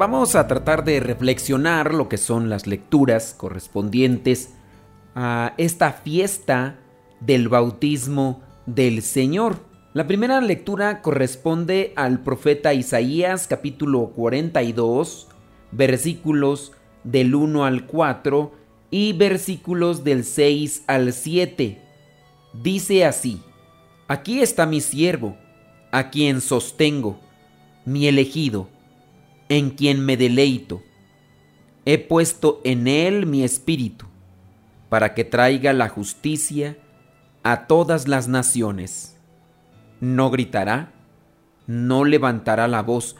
Vamos a tratar de reflexionar lo que son las lecturas correspondientes a esta fiesta del bautismo del Señor. La primera lectura corresponde al profeta Isaías capítulo 42, versículos del 1 al 4 y versículos del 6 al 7. Dice así, Aquí está mi siervo, a quien sostengo, mi elegido en quien me deleito. He puesto en él mi espíritu, para que traiga la justicia a todas las naciones. No gritará, no levantará la voz,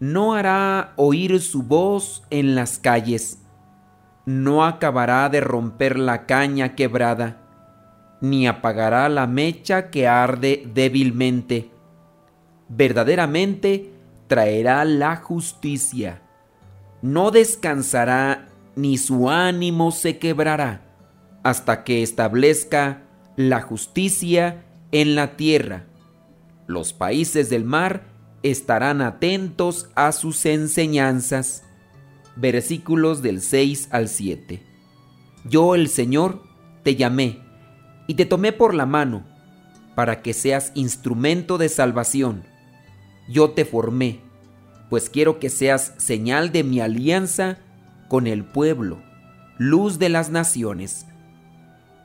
no hará oír su voz en las calles, no acabará de romper la caña quebrada, ni apagará la mecha que arde débilmente. Verdaderamente, traerá la justicia. No descansará ni su ánimo se quebrará hasta que establezca la justicia en la tierra. Los países del mar estarán atentos a sus enseñanzas. Versículos del 6 al 7. Yo el Señor te llamé y te tomé por la mano para que seas instrumento de salvación yo te formé, pues quiero que seas señal de mi alianza con el pueblo, luz de las naciones.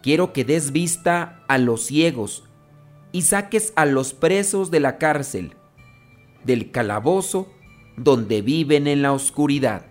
Quiero que des vista a los ciegos y saques a los presos de la cárcel, del calabozo donde viven en la oscuridad.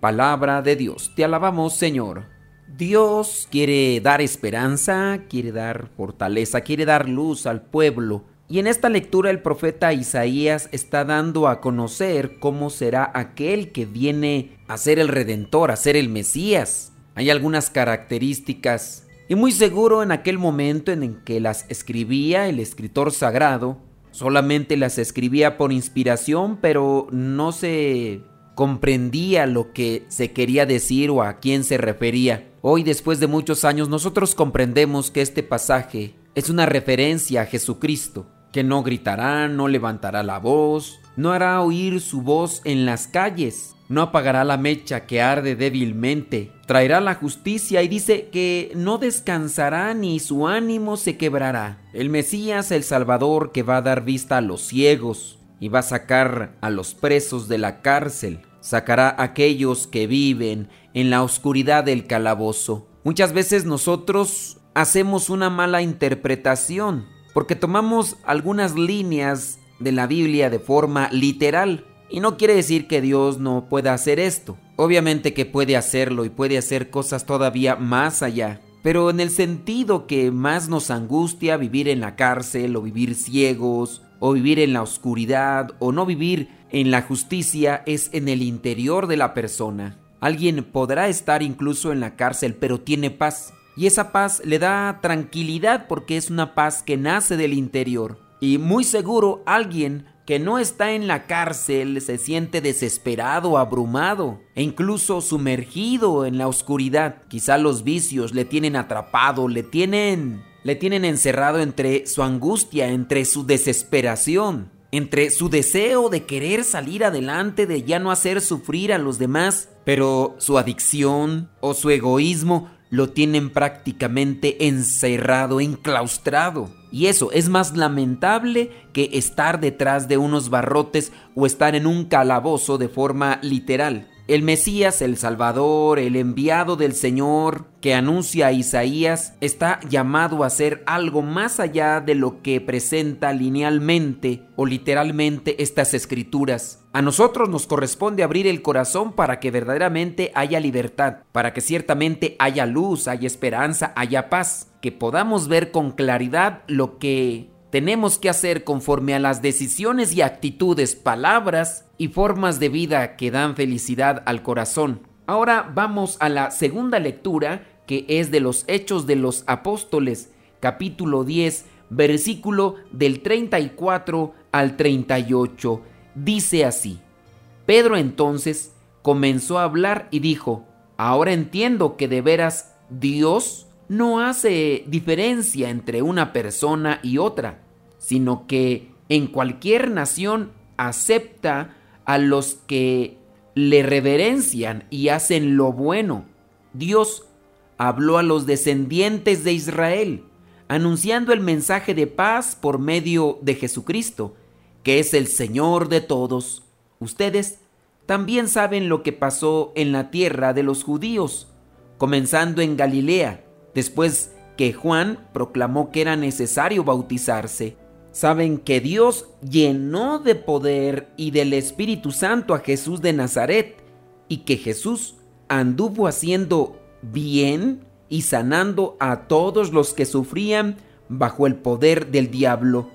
Palabra de Dios. Te alabamos, Señor. Dios quiere dar esperanza, quiere dar fortaleza, quiere dar luz al pueblo y en esta lectura el profeta Isaías está dando a conocer cómo será aquel que viene a ser el redentor, a ser el Mesías. Hay algunas características y muy seguro en aquel momento en que las escribía el escritor sagrado, solamente las escribía por inspiración, pero no se comprendía lo que se quería decir o a quién se refería. Hoy, después de muchos años, nosotros comprendemos que este pasaje es una referencia a Jesucristo que no gritará, no levantará la voz, no hará oír su voz en las calles, no apagará la mecha que arde débilmente, traerá la justicia y dice que no descansará ni su ánimo se quebrará. El Mesías, el Salvador, que va a dar vista a los ciegos y va a sacar a los presos de la cárcel, sacará a aquellos que viven en la oscuridad del calabozo. Muchas veces nosotros hacemos una mala interpretación porque tomamos algunas líneas de la Biblia de forma literal. Y no quiere decir que Dios no pueda hacer esto. Obviamente que puede hacerlo y puede hacer cosas todavía más allá. Pero en el sentido que más nos angustia vivir en la cárcel o vivir ciegos o vivir en la oscuridad o no vivir en la justicia es en el interior de la persona. Alguien podrá estar incluso en la cárcel pero tiene paz y esa paz le da tranquilidad porque es una paz que nace del interior. Y muy seguro alguien que no está en la cárcel se siente desesperado, abrumado e incluso sumergido en la oscuridad. Quizá los vicios le tienen atrapado, le tienen le tienen encerrado entre su angustia, entre su desesperación, entre su deseo de querer salir adelante, de ya no hacer sufrir a los demás, pero su adicción o su egoísmo lo tienen prácticamente encerrado, enclaustrado. Y eso es más lamentable que estar detrás de unos barrotes o estar en un calabozo de forma literal. El Mesías, el Salvador, el enviado del Señor que anuncia a Isaías, está llamado a ser algo más allá de lo que presenta linealmente o literalmente estas escrituras. A nosotros nos corresponde abrir el corazón para que verdaderamente haya libertad, para que ciertamente haya luz, haya esperanza, haya paz, que podamos ver con claridad lo que tenemos que hacer conforme a las decisiones y actitudes, palabras y formas de vida que dan felicidad al corazón. Ahora vamos a la segunda lectura que es de los Hechos de los Apóstoles, capítulo 10, versículo del 34 al 38. Dice así, Pedro entonces comenzó a hablar y dijo, ahora entiendo que de veras Dios no hace diferencia entre una persona y otra, sino que en cualquier nación acepta a los que le reverencian y hacen lo bueno. Dios habló a los descendientes de Israel, anunciando el mensaje de paz por medio de Jesucristo, que es el Señor de todos. Ustedes también saben lo que pasó en la tierra de los judíos, comenzando en Galilea, después que Juan proclamó que era necesario bautizarse. Saben que Dios llenó de poder y del Espíritu Santo a Jesús de Nazaret y que Jesús anduvo haciendo bien y sanando a todos los que sufrían bajo el poder del diablo.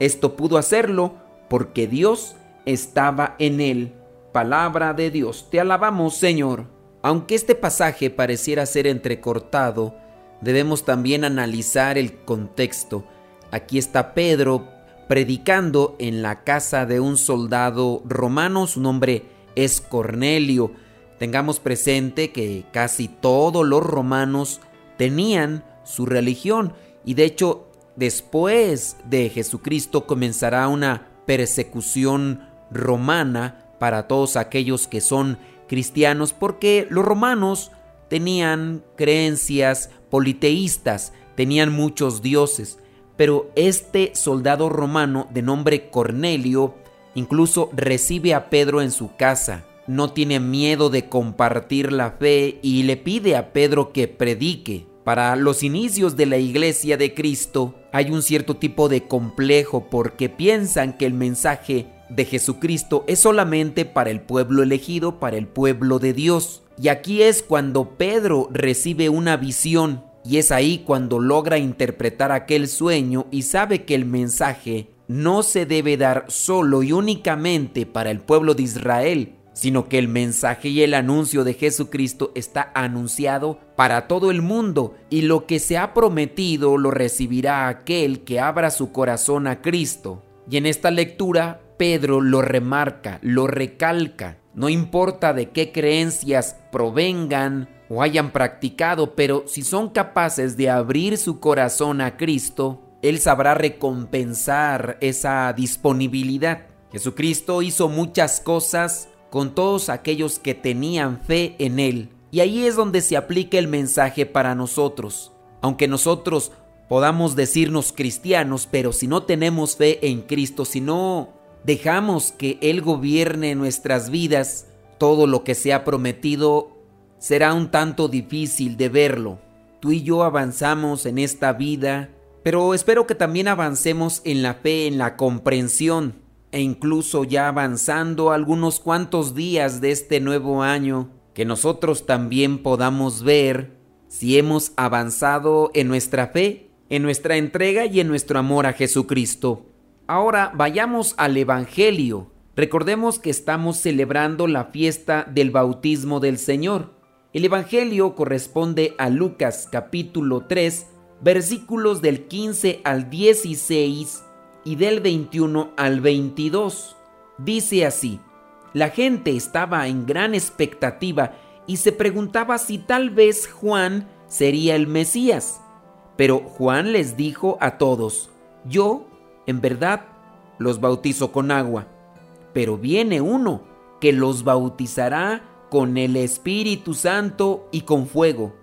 Esto pudo hacerlo porque Dios estaba en él. Palabra de Dios, te alabamos Señor. Aunque este pasaje pareciera ser entrecortado, debemos también analizar el contexto. Aquí está Pedro predicando en la casa de un soldado romano, su nombre es Cornelio. Tengamos presente que casi todos los romanos tenían su religión y de hecho después de Jesucristo comenzará una persecución romana para todos aquellos que son cristianos porque los romanos tenían creencias politeístas, tenían muchos dioses, pero este soldado romano de nombre Cornelio incluso recibe a Pedro en su casa no tiene miedo de compartir la fe y le pide a Pedro que predique. Para los inicios de la iglesia de Cristo hay un cierto tipo de complejo porque piensan que el mensaje de Jesucristo es solamente para el pueblo elegido, para el pueblo de Dios. Y aquí es cuando Pedro recibe una visión y es ahí cuando logra interpretar aquel sueño y sabe que el mensaje no se debe dar solo y únicamente para el pueblo de Israel, sino que el mensaje y el anuncio de Jesucristo está anunciado para todo el mundo y lo que se ha prometido lo recibirá aquel que abra su corazón a Cristo. Y en esta lectura Pedro lo remarca, lo recalca. No importa de qué creencias provengan o hayan practicado, pero si son capaces de abrir su corazón a Cristo, Él sabrá recompensar esa disponibilidad. Jesucristo hizo muchas cosas con todos aquellos que tenían fe en Él. Y ahí es donde se aplica el mensaje para nosotros. Aunque nosotros podamos decirnos cristianos, pero si no tenemos fe en Cristo, si no dejamos que Él gobierne nuestras vidas, todo lo que se ha prometido será un tanto difícil de verlo. Tú y yo avanzamos en esta vida, pero espero que también avancemos en la fe, en la comprensión e incluso ya avanzando algunos cuantos días de este nuevo año, que nosotros también podamos ver si hemos avanzado en nuestra fe, en nuestra entrega y en nuestro amor a Jesucristo. Ahora vayamos al Evangelio. Recordemos que estamos celebrando la fiesta del bautismo del Señor. El Evangelio corresponde a Lucas capítulo 3, versículos del 15 al 16 y del 21 al 22. Dice así, la gente estaba en gran expectativa y se preguntaba si tal vez Juan sería el Mesías. Pero Juan les dijo a todos, yo, en verdad, los bautizo con agua, pero viene uno que los bautizará con el Espíritu Santo y con fuego.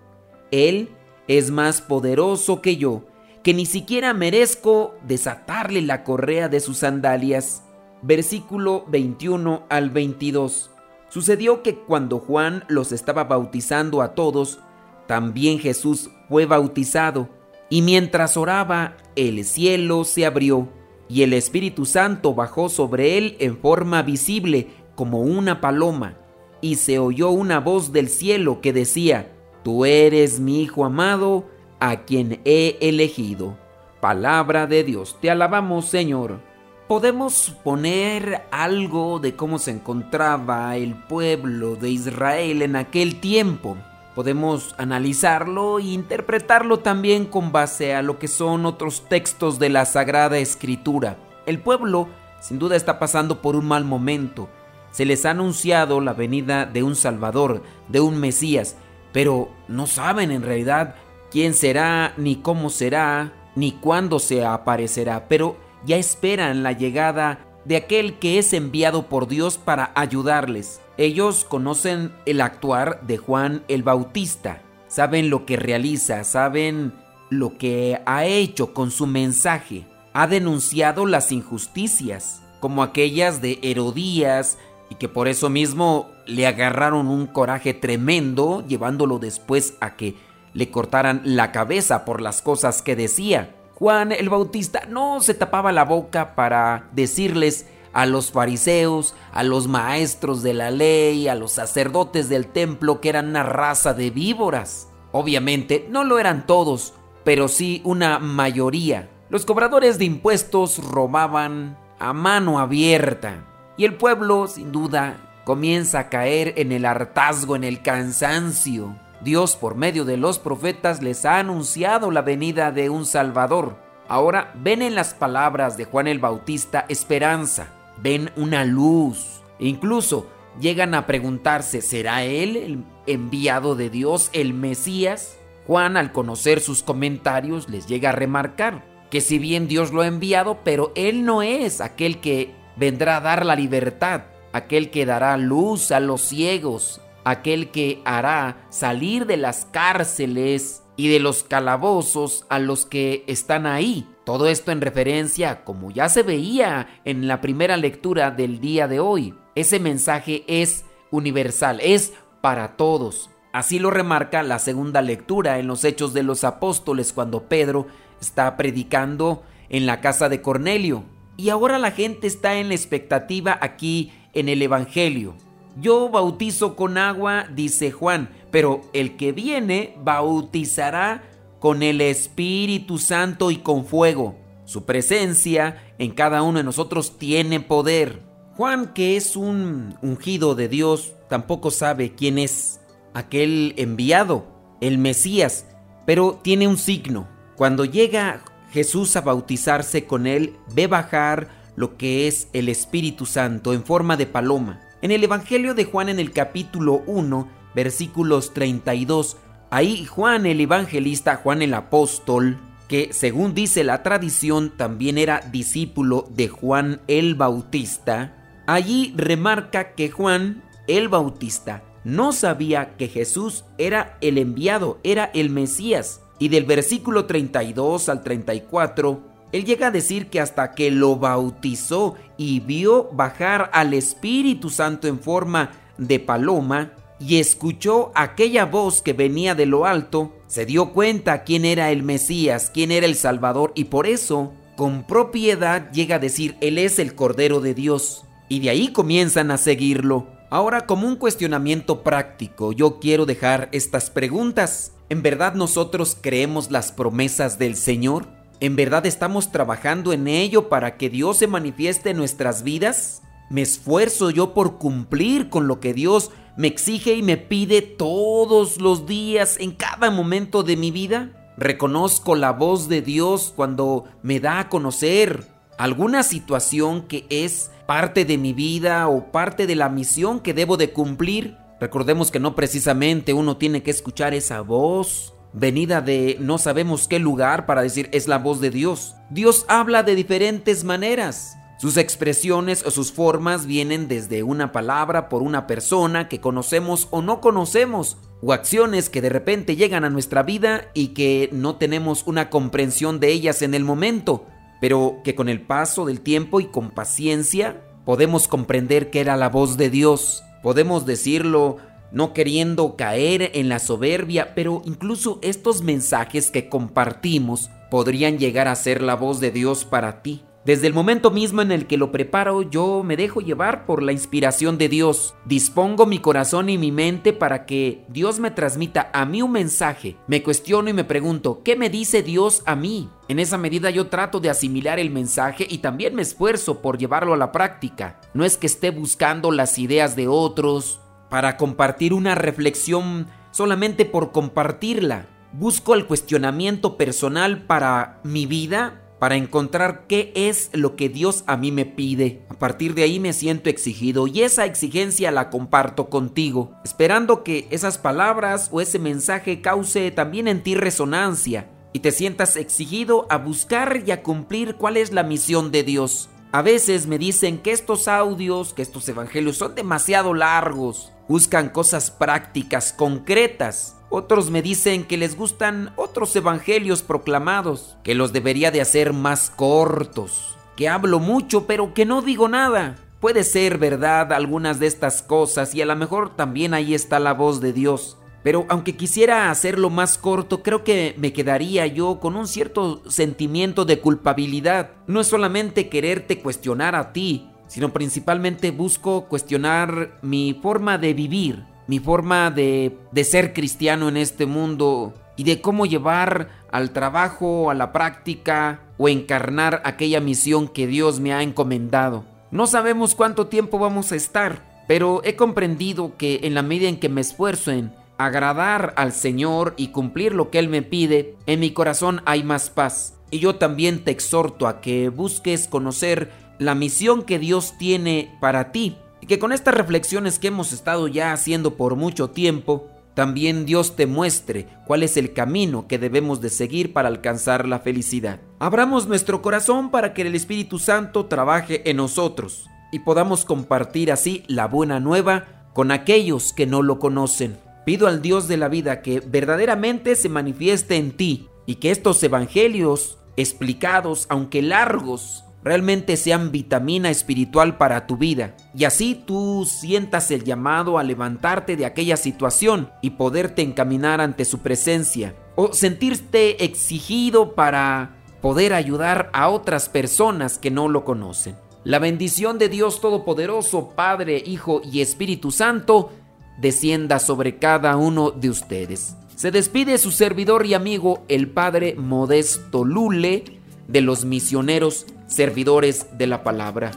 Él es más poderoso que yo que ni siquiera merezco desatarle la correa de sus sandalias. Versículo 21 al 22. Sucedió que cuando Juan los estaba bautizando a todos, también Jesús fue bautizado, y mientras oraba, el cielo se abrió, y el Espíritu Santo bajó sobre él en forma visible como una paloma, y se oyó una voz del cielo que decía, Tú eres mi Hijo amado, a quien he elegido. Palabra de Dios, te alabamos Señor. podemos suponer algo de cómo se encontraba el pueblo de Israel en aquel tiempo. Podemos analizarlo e interpretarlo también con base a lo que son otros textos de la Sagrada Escritura. El pueblo sin duda está pasando por un mal momento. Se les ha anunciado la venida de un Salvador, de un Mesías, pero no saben en realidad quién será, ni cómo será, ni cuándo se aparecerá, pero ya esperan la llegada de aquel que es enviado por Dios para ayudarles. Ellos conocen el actuar de Juan el Bautista, saben lo que realiza, saben lo que ha hecho con su mensaje. Ha denunciado las injusticias, como aquellas de Herodías, y que por eso mismo le agarraron un coraje tremendo, llevándolo después a que le cortaran la cabeza por las cosas que decía. Juan el Bautista no se tapaba la boca para decirles a los fariseos, a los maestros de la ley, a los sacerdotes del templo que eran una raza de víboras. Obviamente no lo eran todos, pero sí una mayoría. Los cobradores de impuestos robaban a mano abierta y el pueblo, sin duda, comienza a caer en el hartazgo, en el cansancio. Dios, por medio de los profetas, les ha anunciado la venida de un Salvador. Ahora ven en las palabras de Juan el Bautista esperanza ven una luz. Incluso llegan a preguntarse, ¿será él el enviado de Dios, el Mesías? Juan, al conocer sus comentarios, les llega a remarcar que si bien Dios lo ha enviado, pero él no es aquel que vendrá a dar la libertad, aquel que dará luz a los ciegos, aquel que hará salir de las cárceles y de los calabozos a los que están ahí. Todo esto en referencia, como ya se veía en la primera lectura del día de hoy, ese mensaje es universal, es para todos. Así lo remarca la segunda lectura en los Hechos de los Apóstoles cuando Pedro está predicando en la casa de Cornelio. Y ahora la gente está en la expectativa aquí en el Evangelio. Yo bautizo con agua, dice Juan, pero el que viene bautizará con el Espíritu Santo y con fuego. Su presencia en cada uno de nosotros tiene poder. Juan, que es un ungido de Dios, tampoco sabe quién es aquel enviado, el Mesías, pero tiene un signo. Cuando llega Jesús a bautizarse con él, ve bajar lo que es el Espíritu Santo en forma de paloma. En el Evangelio de Juan en el capítulo 1, versículos 32, ahí Juan el evangelista, Juan el apóstol, que según dice la tradición también era discípulo de Juan el Bautista, allí remarca que Juan el Bautista no sabía que Jesús era el enviado, era el Mesías. Y del versículo 32 al 34, él llega a decir que hasta que lo bautizó y vio bajar al Espíritu Santo en forma de paloma, y escuchó aquella voz que venía de lo alto, se dio cuenta quién era el Mesías, quién era el Salvador, y por eso, con propiedad, llega a decir, Él es el Cordero de Dios. Y de ahí comienzan a seguirlo. Ahora, como un cuestionamiento práctico, yo quiero dejar estas preguntas. ¿En verdad nosotros creemos las promesas del Señor? ¿En verdad estamos trabajando en ello para que Dios se manifieste en nuestras vidas? ¿Me esfuerzo yo por cumplir con lo que Dios me exige y me pide todos los días, en cada momento de mi vida? ¿Reconozco la voz de Dios cuando me da a conocer alguna situación que es parte de mi vida o parte de la misión que debo de cumplir? Recordemos que no precisamente uno tiene que escuchar esa voz venida de no sabemos qué lugar para decir es la voz de Dios. Dios habla de diferentes maneras. Sus expresiones o sus formas vienen desde una palabra por una persona que conocemos o no conocemos, o acciones que de repente llegan a nuestra vida y que no tenemos una comprensión de ellas en el momento, pero que con el paso del tiempo y con paciencia podemos comprender que era la voz de Dios. Podemos decirlo no queriendo caer en la soberbia, pero incluso estos mensajes que compartimos podrían llegar a ser la voz de Dios para ti. Desde el momento mismo en el que lo preparo, yo me dejo llevar por la inspiración de Dios. Dispongo mi corazón y mi mente para que Dios me transmita a mí un mensaje. Me cuestiono y me pregunto, ¿qué me dice Dios a mí? En esa medida yo trato de asimilar el mensaje y también me esfuerzo por llevarlo a la práctica. No es que esté buscando las ideas de otros para compartir una reflexión solamente por compartirla. Busco el cuestionamiento personal para mi vida para encontrar qué es lo que Dios a mí me pide. A partir de ahí me siento exigido y esa exigencia la comparto contigo, esperando que esas palabras o ese mensaje cause también en ti resonancia y te sientas exigido a buscar y a cumplir cuál es la misión de Dios. A veces me dicen que estos audios, que estos evangelios son demasiado largos, buscan cosas prácticas, concretas, otros me dicen que les gustan otros evangelios proclamados, que los debería de hacer más cortos, que hablo mucho pero que no digo nada. Puede ser verdad algunas de estas cosas y a lo mejor también ahí está la voz de Dios. Pero aunque quisiera hacerlo más corto, creo que me quedaría yo con un cierto sentimiento de culpabilidad. No es solamente quererte cuestionar a ti, sino principalmente busco cuestionar mi forma de vivir, mi forma de, de ser cristiano en este mundo y de cómo llevar al trabajo, a la práctica o encarnar aquella misión que Dios me ha encomendado. No sabemos cuánto tiempo vamos a estar, pero he comprendido que en la medida en que me esfuerzo en agradar al Señor y cumplir lo que Él me pide, en mi corazón hay más paz. Y yo también te exhorto a que busques conocer la misión que Dios tiene para ti que con estas reflexiones que hemos estado ya haciendo por mucho tiempo, también Dios te muestre cuál es el camino que debemos de seguir para alcanzar la felicidad. Abramos nuestro corazón para que el Espíritu Santo trabaje en nosotros y podamos compartir así la buena nueva con aquellos que no lo conocen. Pido al Dios de la vida que verdaderamente se manifieste en ti y que estos evangelios explicados, aunque largos, realmente sean vitamina espiritual para tu vida. Y así tú sientas el llamado a levantarte de aquella situación y poderte encaminar ante su presencia. O sentirte exigido para poder ayudar a otras personas que no lo conocen. La bendición de Dios Todopoderoso, Padre, Hijo y Espíritu Santo, descienda sobre cada uno de ustedes. Se despide su servidor y amigo, el Padre Modesto Lule, de los misioneros servidores de la palabra.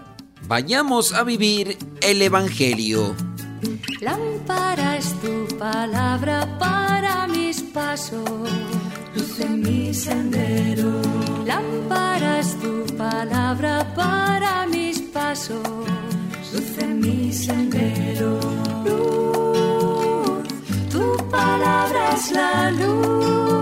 Vayamos a vivir el Evangelio. Lámpara tu palabra para mis pasos, luz en mi sendero. Lámpara tu palabra para mis pasos, luz en mi sendero. Luz, tu palabra es la luz.